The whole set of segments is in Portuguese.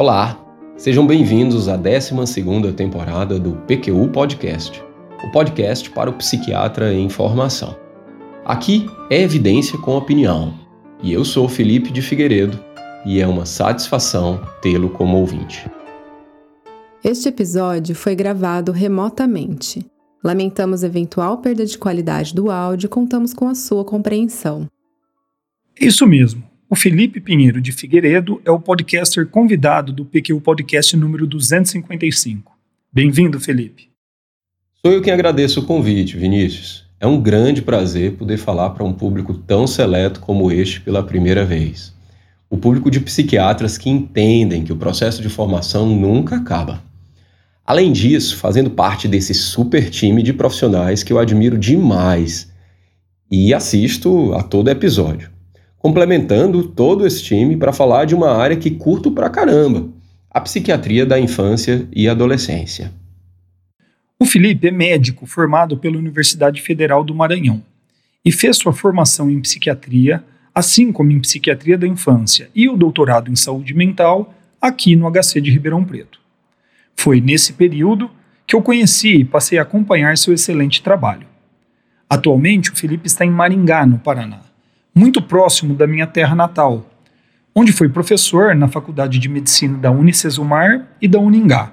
Olá, sejam bem-vindos à 12ª temporada do PQU Podcast, o podcast para o psiquiatra em formação. Aqui é evidência com opinião, e eu sou Felipe de Figueiredo, e é uma satisfação tê-lo como ouvinte. Este episódio foi gravado remotamente. Lamentamos eventual perda de qualidade do áudio e contamos com a sua compreensão. Isso mesmo. O Felipe Pinheiro de Figueiredo é o podcaster convidado do PQ Podcast número 255. Bem-vindo, Felipe. Sou eu quem agradeço o convite, Vinícius. É um grande prazer poder falar para um público tão seleto como este pela primeira vez. O público de psiquiatras que entendem que o processo de formação nunca acaba. Além disso, fazendo parte desse super time de profissionais que eu admiro demais e assisto a todo episódio complementando todo esse time para falar de uma área que curto pra caramba, a psiquiatria da infância e adolescência. O Felipe é médico formado pela Universidade Federal do Maranhão e fez sua formação em psiquiatria, assim como em psiquiatria da infância e o doutorado em saúde mental aqui no HC de Ribeirão Preto. Foi nesse período que eu conheci e passei a acompanhar seu excelente trabalho. Atualmente, o Felipe está em Maringá, no Paraná muito próximo da minha terra natal, onde foi professor na Faculdade de Medicina da Unicesumar e da Uningá,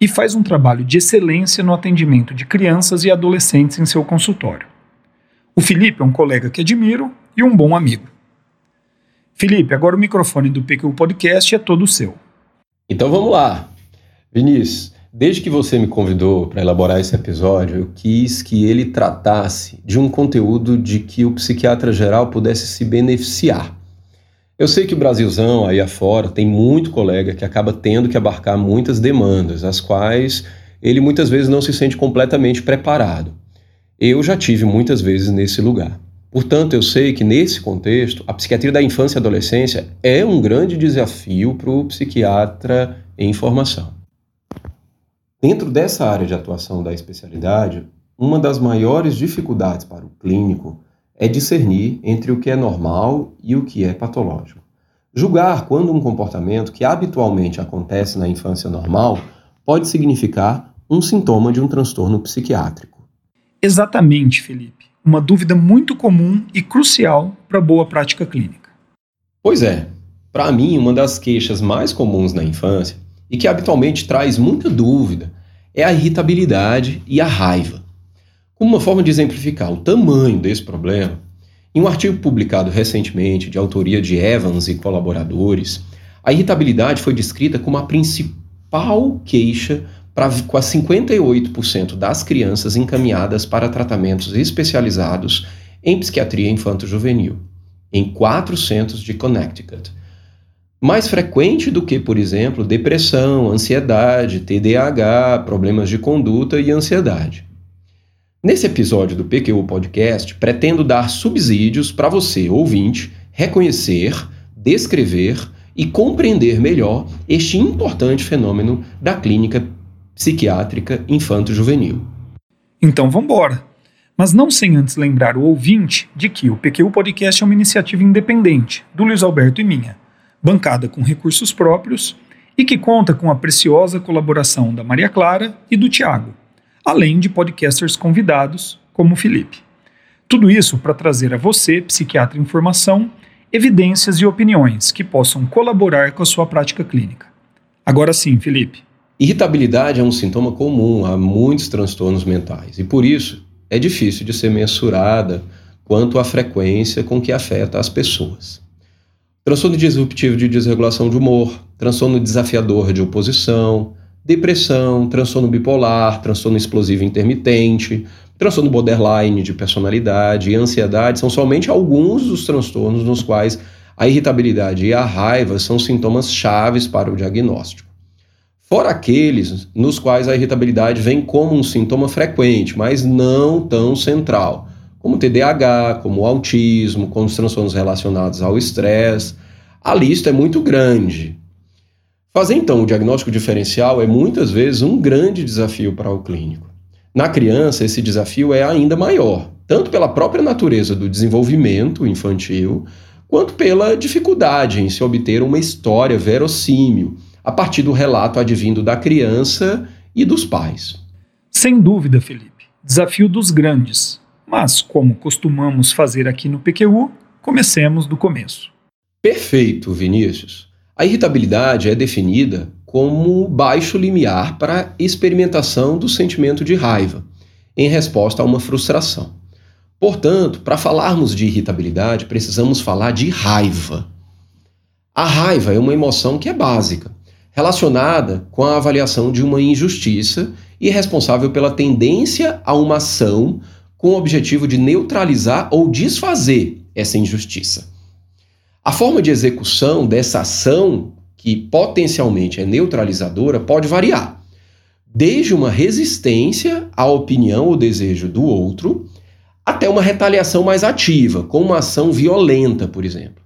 e faz um trabalho de excelência no atendimento de crianças e adolescentes em seu consultório. O Felipe é um colega que admiro e um bom amigo. Felipe, agora o microfone do PQ Podcast é todo seu. Então vamos lá. Vinícius, Desde que você me convidou para elaborar esse episódio, eu quis que ele tratasse de um conteúdo de que o psiquiatra geral pudesse se beneficiar. Eu sei que o Brasilzão aí afora tem muito colega que acaba tendo que abarcar muitas demandas, as quais ele muitas vezes não se sente completamente preparado. Eu já tive muitas vezes nesse lugar. Portanto, eu sei que nesse contexto, a psiquiatria da infância e adolescência é um grande desafio para o psiquiatra em formação. Dentro dessa área de atuação da especialidade, uma das maiores dificuldades para o clínico é discernir entre o que é normal e o que é patológico. Julgar quando um comportamento que habitualmente acontece na infância normal pode significar um sintoma de um transtorno psiquiátrico. Exatamente, Felipe. Uma dúvida muito comum e crucial para boa prática clínica. Pois é. Para mim, uma das queixas mais comuns na infância e que habitualmente traz muita dúvida é a irritabilidade e a raiva. Como uma forma de exemplificar o tamanho desse problema, em um artigo publicado recentemente de autoria de Evans e colaboradores, a irritabilidade foi descrita como a principal queixa para quase 58% das crianças encaminhadas para tratamentos especializados em psiquiatria infanto-juvenil, em quatro centros de Connecticut, mais frequente do que, por exemplo, depressão, ansiedade, TDAH, problemas de conduta e ansiedade. Nesse episódio do PQU Podcast, pretendo dar subsídios para você, ouvinte, reconhecer, descrever e compreender melhor este importante fenômeno da clínica psiquiátrica infanto-juvenil. Então vamos embora. Mas não sem antes lembrar o ouvinte de que o PQU Podcast é uma iniciativa independente, do Luiz Alberto e minha bancada com recursos próprios e que conta com a preciosa colaboração da Maria Clara e do Tiago, além de podcasters convidados, como o Felipe. Tudo isso para trazer a você, psiquiatra em formação, evidências e opiniões que possam colaborar com a sua prática clínica. Agora sim, Felipe. Irritabilidade é um sintoma comum a muitos transtornos mentais e, por isso, é difícil de ser mensurada quanto à frequência com que afeta as pessoas transtorno disruptivo de desregulação de humor, transtorno desafiador de oposição, depressão, transtorno bipolar, transtorno explosivo intermitente, transtorno borderline de personalidade e ansiedade são somente alguns dos transtornos nos quais a irritabilidade e a raiva são sintomas chaves para o diagnóstico. Fora aqueles nos quais a irritabilidade vem como um sintoma frequente, mas não tão central, como TDAH, como autismo, como os transtornos relacionados ao estresse. A lista é muito grande. Fazer então o diagnóstico diferencial é muitas vezes um grande desafio para o clínico. Na criança, esse desafio é ainda maior, tanto pela própria natureza do desenvolvimento infantil, quanto pela dificuldade em se obter uma história verossímil, a partir do relato advindo da criança e dos pais. Sem dúvida, Felipe. Desafio dos grandes. Mas, como costumamos fazer aqui no PQU, comecemos do começo. Perfeito, Vinícius. A irritabilidade é definida como baixo limiar para experimentação do sentimento de raiva, em resposta a uma frustração. Portanto, para falarmos de irritabilidade, precisamos falar de raiva. A raiva é uma emoção que é básica, relacionada com a avaliação de uma injustiça e responsável pela tendência a uma ação com o objetivo de neutralizar ou desfazer essa injustiça. A forma de execução dessa ação, que potencialmente é neutralizadora, pode variar, desde uma resistência à opinião ou desejo do outro, até uma retaliação mais ativa, com uma ação violenta, por exemplo.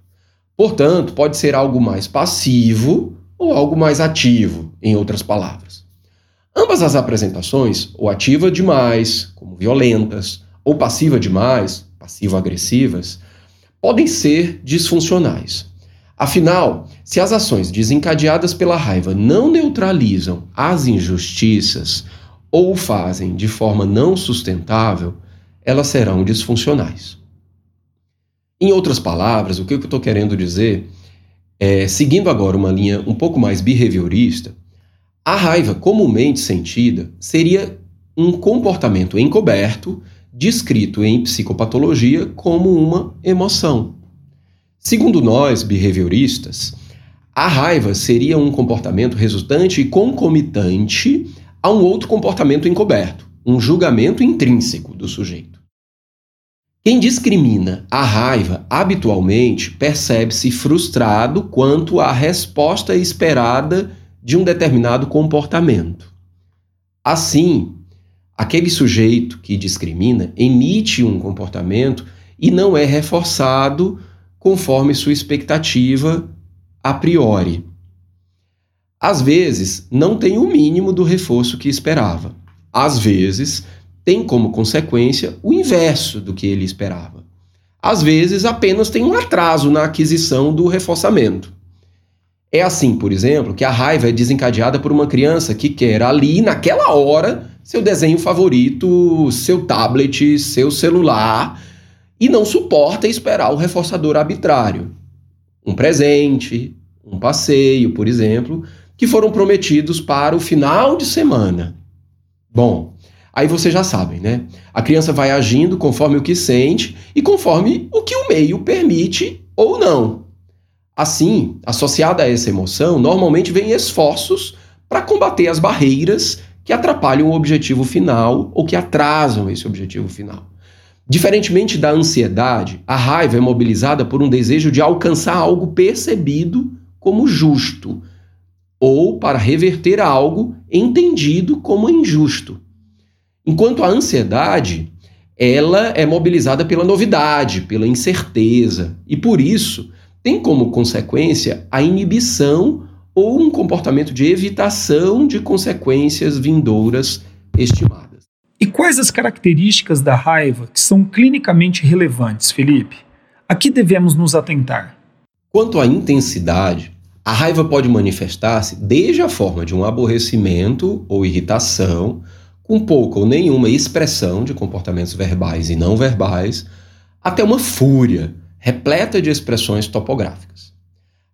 Portanto, pode ser algo mais passivo ou algo mais ativo, em outras palavras. Ambas as apresentações, ou ativa demais, como violentas, ou passiva demais, passivo-agressivas, podem ser disfuncionais. Afinal, se as ações desencadeadas pela raiva não neutralizam as injustiças ou o fazem de forma não sustentável, elas serão disfuncionais. Em outras palavras, o que eu estou querendo dizer é, seguindo agora uma linha um pouco mais behaviorista, a raiva comumente sentida seria um comportamento encoberto descrito em psicopatologia como uma emoção. Segundo nós, behavioristas, a raiva seria um comportamento resultante e concomitante a um outro comportamento encoberto, um julgamento intrínseco do sujeito. Quem discrimina a raiva habitualmente percebe-se frustrado quanto à resposta esperada de um determinado comportamento. Assim, aquele sujeito que discrimina emite um comportamento e não é reforçado conforme sua expectativa a priori. Às vezes, não tem o mínimo do reforço que esperava. Às vezes, tem como consequência o inverso do que ele esperava. Às vezes, apenas tem um atraso na aquisição do reforçamento. É assim, por exemplo, que a raiva é desencadeada por uma criança que quer ali, naquela hora, seu desenho favorito, seu tablet, seu celular, e não suporta esperar o reforçador arbitrário. Um presente, um passeio, por exemplo, que foram prometidos para o final de semana. Bom, Aí vocês já sabem, né? A criança vai agindo conforme o que sente e conforme o que o meio permite ou não. Assim, associada a essa emoção, normalmente vem esforços para combater as barreiras que atrapalham o objetivo final ou que atrasam esse objetivo final. Diferentemente da ansiedade, a raiva é mobilizada por um desejo de alcançar algo percebido como justo ou para reverter algo entendido como injusto. Enquanto a ansiedade, ela é mobilizada pela novidade, pela incerteza, e por isso tem como consequência a inibição ou um comportamento de evitação de consequências vindouras estimadas. E quais as características da raiva que são clinicamente relevantes, Felipe? A que devemos nos atentar? Quanto à intensidade, a raiva pode manifestar-se desde a forma de um aborrecimento ou irritação, com pouca ou nenhuma expressão de comportamentos verbais e não verbais, até uma fúria repleta de expressões topográficas.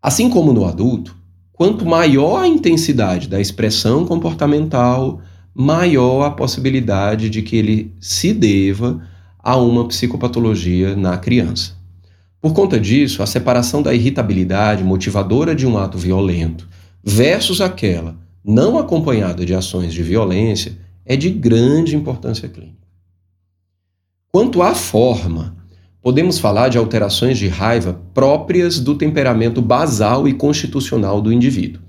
Assim como no adulto, quanto maior a intensidade da expressão comportamental, maior a possibilidade de que ele se deva a uma psicopatologia na criança. Por conta disso, a separação da irritabilidade motivadora de um ato violento versus aquela não acompanhada de ações de violência é de grande importância clínica. Quanto à forma, podemos falar de alterações de raiva próprias do temperamento basal e constitucional do indivíduo.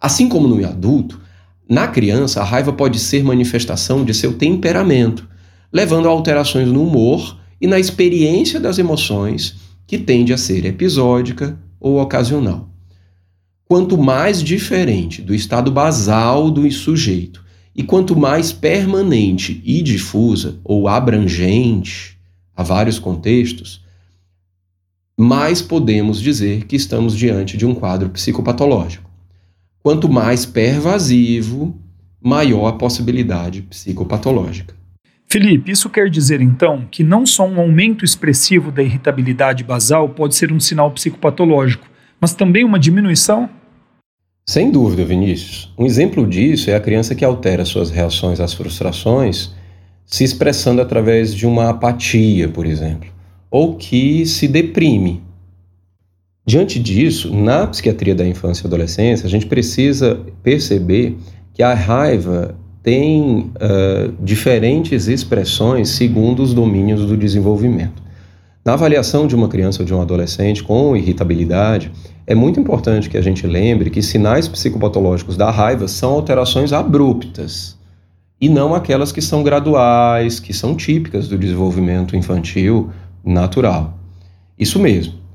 Assim como no adulto, na criança a raiva pode ser manifestação de seu temperamento, levando a alterações no humor e na experiência das emoções, que tende a ser episódica ou ocasional. Quanto mais diferente do estado basal do sujeito e quanto mais permanente e difusa ou abrangente a vários contextos, mais podemos dizer que estamos diante de um quadro psicopatológico. Quanto mais pervasivo, maior a possibilidade psicopatológica. Felipe, isso quer dizer então que não só um aumento expressivo da irritabilidade basal pode ser um sinal psicopatológico, mas também uma diminuição? Sem dúvida, Vinícius. Um exemplo disso é a criança que altera suas reações às frustrações, se expressando através de uma apatia, por exemplo, ou que se deprime. Diante disso, na psiquiatria da infância e adolescência, a gente precisa perceber que a raiva tem uh, diferentes expressões segundo os domínios do desenvolvimento. Na avaliação de uma criança ou de um adolescente com irritabilidade, é muito importante que a gente lembre que sinais psicopatológicos da raiva são alterações abruptas e não aquelas que são graduais, que são típicas do desenvolvimento infantil natural. Isso mesmo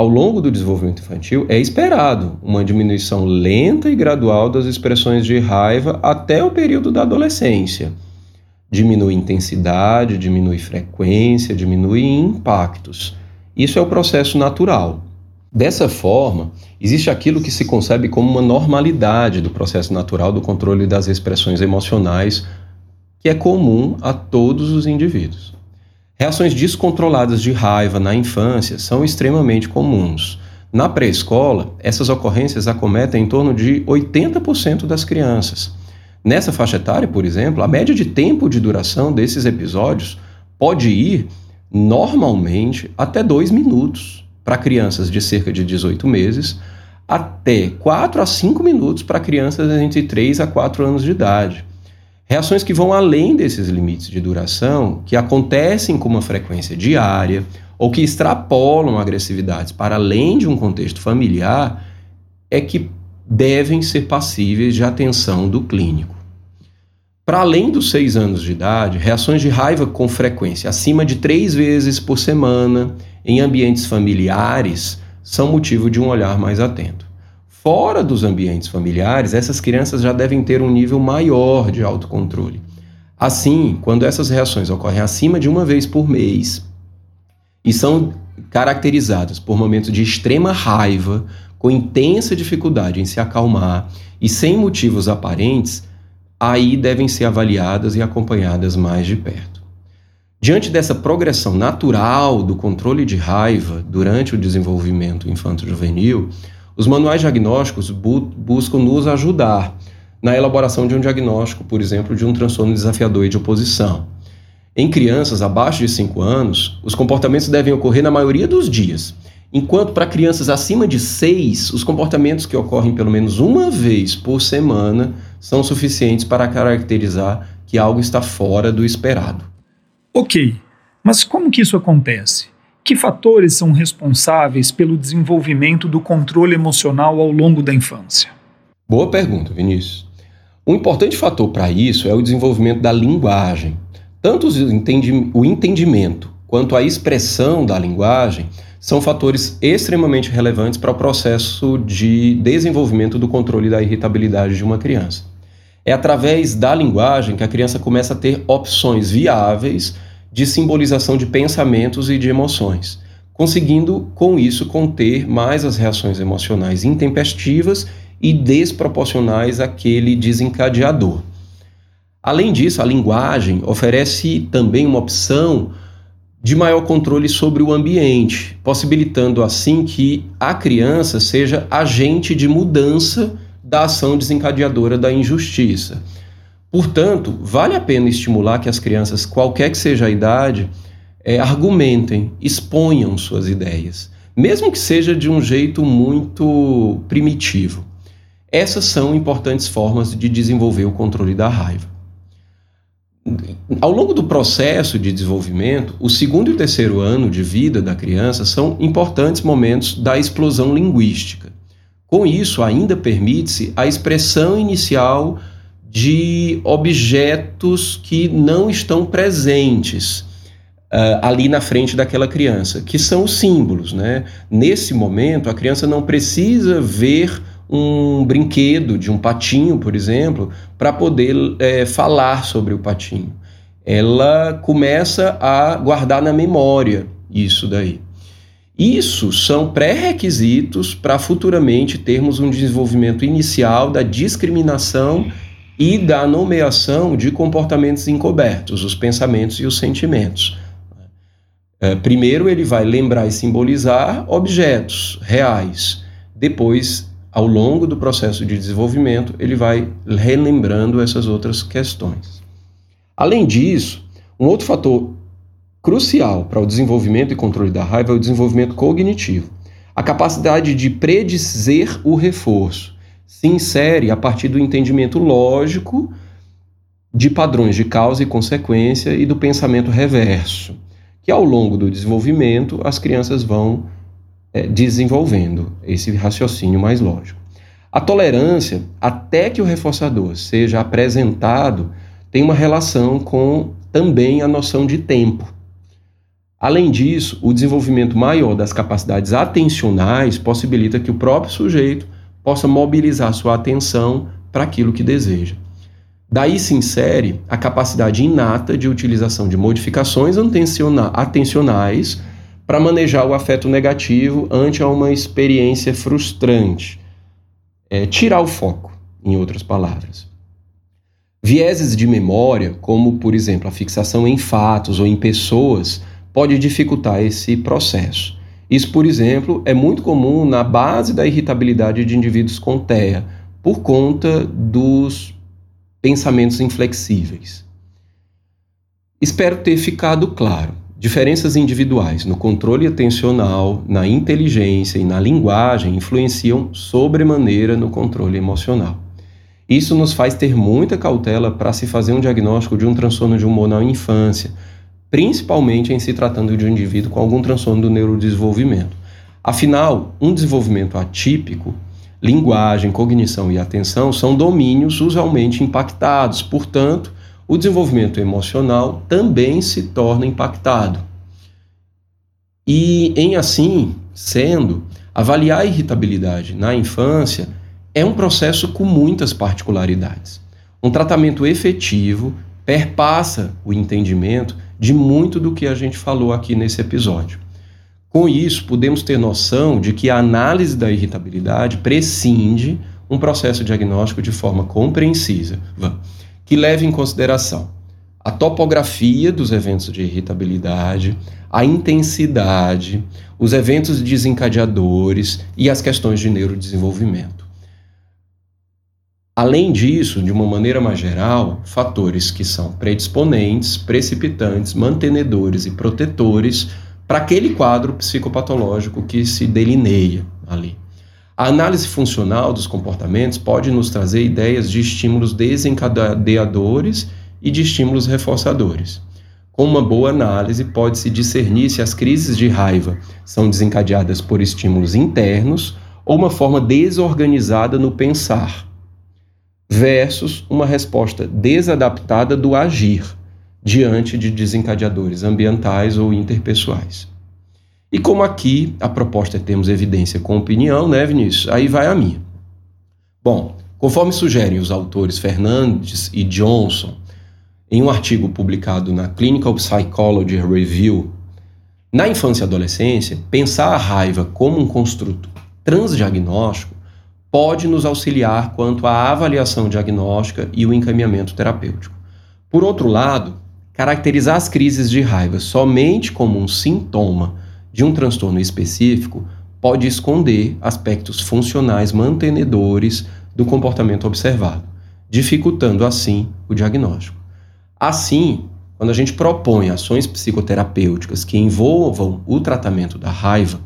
ao longo do desenvolvimento infantil, é esperado uma diminuição lenta e gradual das expressões de raiva até o período da adolescência. Diminui intensidade, diminui frequência, diminui impactos. Isso é o processo natural. Dessa forma, existe aquilo que se concebe como uma normalidade do processo natural do controle das expressões emocionais, que é comum a todos os indivíduos. Reações descontroladas de raiva na infância são extremamente comuns. Na pré-escola, essas ocorrências acometem em torno de 80% das crianças. Nessa faixa etária, por exemplo, a média de tempo de duração desses episódios pode ir, normalmente, até dois minutos para crianças de cerca de 18 meses, até 4 a 5 minutos para crianças entre 3 a 4 anos de idade. Reações que vão além desses limites de duração, que acontecem com uma frequência diária ou que extrapolam agressividades para além de um contexto familiar, é que devem ser passíveis de atenção do clínico. Para além dos seis anos de idade, reações de raiva com frequência acima de três vezes por semana em ambientes familiares são motivo de um olhar mais atento. Fora dos ambientes familiares, essas crianças já devem ter um nível maior de autocontrole. Assim, quando essas reações ocorrem acima de uma vez por mês e são caracterizadas por momentos de extrema raiva, com intensa dificuldade em se acalmar e sem motivos aparentes, aí devem ser avaliadas e acompanhadas mais de perto. Diante dessa progressão natural do controle de raiva durante o desenvolvimento infanto-juvenil, os manuais diagnósticos bu buscam nos ajudar na elaboração de um diagnóstico, por exemplo, de um transtorno desafiador de oposição. Em crianças abaixo de 5 anos, os comportamentos devem ocorrer na maioria dos dias, enquanto para crianças acima de 6, os comportamentos que ocorrem pelo menos uma vez por semana são suficientes para caracterizar que algo está fora do esperado. Ok, mas como que isso acontece? Que fatores são responsáveis pelo desenvolvimento do controle emocional ao longo da infância? Boa pergunta, Vinícius. Um importante fator para isso é o desenvolvimento da linguagem. Tanto o entendimento quanto a expressão da linguagem são fatores extremamente relevantes para o processo de desenvolvimento do controle da irritabilidade de uma criança. É através da linguagem que a criança começa a ter opções viáveis de simbolização de pensamentos e de emoções, conseguindo com isso conter mais as reações emocionais intempestivas e desproporcionais àquele desencadeador. Além disso, a linguagem oferece também uma opção de maior controle sobre o ambiente, possibilitando assim que a criança seja agente de mudança da ação desencadeadora da injustiça. Portanto, vale a pena estimular que as crianças, qualquer que seja a idade, é, argumentem, exponham suas ideias, mesmo que seja de um jeito muito primitivo. Essas são importantes formas de desenvolver o controle da raiva. Ao longo do processo de desenvolvimento, o segundo e o terceiro ano de vida da criança são importantes momentos da explosão linguística. Com isso, ainda permite-se a expressão inicial de objetos que não estão presentes uh, ali na frente daquela criança, que são os símbolos. Né? Nesse momento, a criança não precisa ver um brinquedo de um patinho, por exemplo, para poder é, falar sobre o patinho. Ela começa a guardar na memória isso daí. Isso são pré-requisitos para futuramente termos um desenvolvimento inicial da discriminação e da nomeação de comportamentos encobertos, os pensamentos e os sentimentos. É, primeiro, ele vai lembrar e simbolizar objetos reais. Depois, ao longo do processo de desenvolvimento, ele vai relembrando essas outras questões. Além disso, um outro fator crucial para o desenvolvimento e controle da raiva é o desenvolvimento cognitivo. A capacidade de predizer o reforço se insere a partir do entendimento lógico de padrões de causa e consequência e do pensamento reverso, que ao longo do desenvolvimento as crianças vão é, desenvolvendo esse raciocínio mais lógico. A tolerância, até que o reforçador seja apresentado, tem uma relação com também a noção de tempo. Além disso, o desenvolvimento maior das capacidades atencionais possibilita que o próprio sujeito possa mobilizar sua atenção para aquilo que deseja. Daí se insere a capacidade inata de utilização de modificações atencionais para manejar o afeto negativo ante uma experiência frustrante. É, tirar o foco, em outras palavras. Vieses de memória, como por exemplo a fixação em fatos ou em pessoas, pode dificultar esse processo. Isso, por exemplo, é muito comum na base da irritabilidade de indivíduos com TEA, por conta dos pensamentos inflexíveis. Espero ter ficado claro. Diferenças individuais no controle atencional, na inteligência e na linguagem influenciam sobremaneira no controle emocional. Isso nos faz ter muita cautela para se fazer um diagnóstico de um transtorno de humor na infância, principalmente em se tratando de um indivíduo com algum transtorno do neurodesenvolvimento. Afinal, um desenvolvimento atípico, linguagem, cognição e atenção são domínios usualmente impactados, portanto, o desenvolvimento emocional também se torna impactado. E, em assim sendo, avaliar a irritabilidade na infância é um processo com muitas particularidades. Um tratamento efetivo perpassa o entendimento de muito do que a gente falou aqui nesse episódio. Com isso, podemos ter noção de que a análise da irritabilidade prescinde um processo diagnóstico de forma compreensiva, que leve em consideração a topografia dos eventos de irritabilidade, a intensidade, os eventos desencadeadores e as questões de neurodesenvolvimento. Além disso, de uma maneira mais geral, fatores que são predisponentes, precipitantes, mantenedores e protetores para aquele quadro psicopatológico que se delineia ali. A análise funcional dos comportamentos pode nos trazer ideias de estímulos desencadeadores e de estímulos reforçadores. Com uma boa análise, pode-se discernir se as crises de raiva são desencadeadas por estímulos internos ou uma forma desorganizada no pensar versus uma resposta desadaptada do agir diante de desencadeadores ambientais ou interpessoais. E como aqui a proposta é termos evidência com opinião, né, Vinícius? Aí vai a minha. Bom, conforme sugerem os autores Fernandes e Johnson, em um artigo publicado na Clinical Psychology Review, na infância e adolescência, pensar a raiva como um construto transdiagnóstico pode nos auxiliar quanto à avaliação diagnóstica e o encaminhamento terapêutico. Por outro lado, caracterizar as crises de raiva somente como um sintoma de um transtorno específico pode esconder aspectos funcionais mantenedores do comportamento observado, dificultando assim o diagnóstico. Assim, quando a gente propõe ações psicoterapêuticas que envolvam o tratamento da raiva,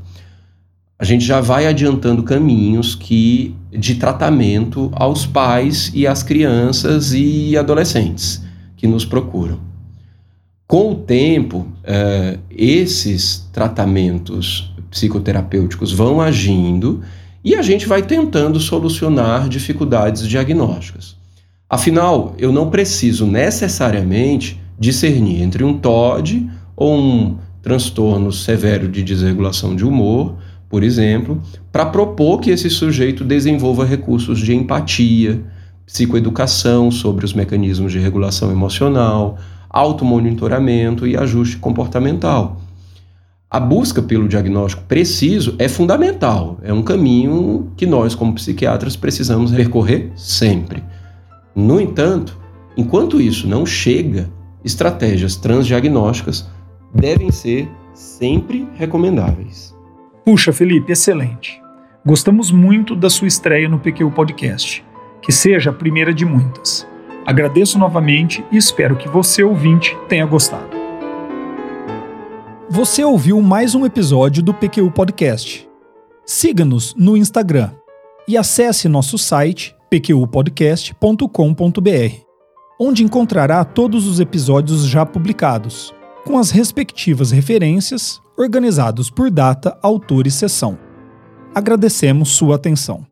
a gente já vai adiantando caminhos que de tratamento aos pais e às crianças e adolescentes que nos procuram. Com o tempo, uh, esses tratamentos psicoterapêuticos vão agindo e a gente vai tentando solucionar dificuldades diagnósticas. Afinal, eu não preciso necessariamente discernir entre um TOD ou um transtorno severo de desregulação de humor por exemplo, para propor que esse sujeito desenvolva recursos de empatia, psicoeducação sobre os mecanismos de regulação emocional, automonitoramento e ajuste comportamental. A busca pelo diagnóstico preciso é fundamental, é um caminho que nós, como psiquiatras, precisamos percorrer sempre. No entanto, enquanto isso não chega, estratégias transdiagnósticas devem ser sempre recomendáveis. Puxa, Felipe, excelente. Gostamos muito da sua estreia no PQ Podcast. Que seja a primeira de muitas. Agradeço novamente e espero que você, ouvinte, tenha gostado. Você ouviu mais um episódio do PQ Podcast. Siga-nos no Instagram e acesse nosso site pqpodcast.com.br, onde encontrará todos os episódios já publicados, com as respectivas referências, organizados por data, autor e sessão. Agradecemos sua atenção.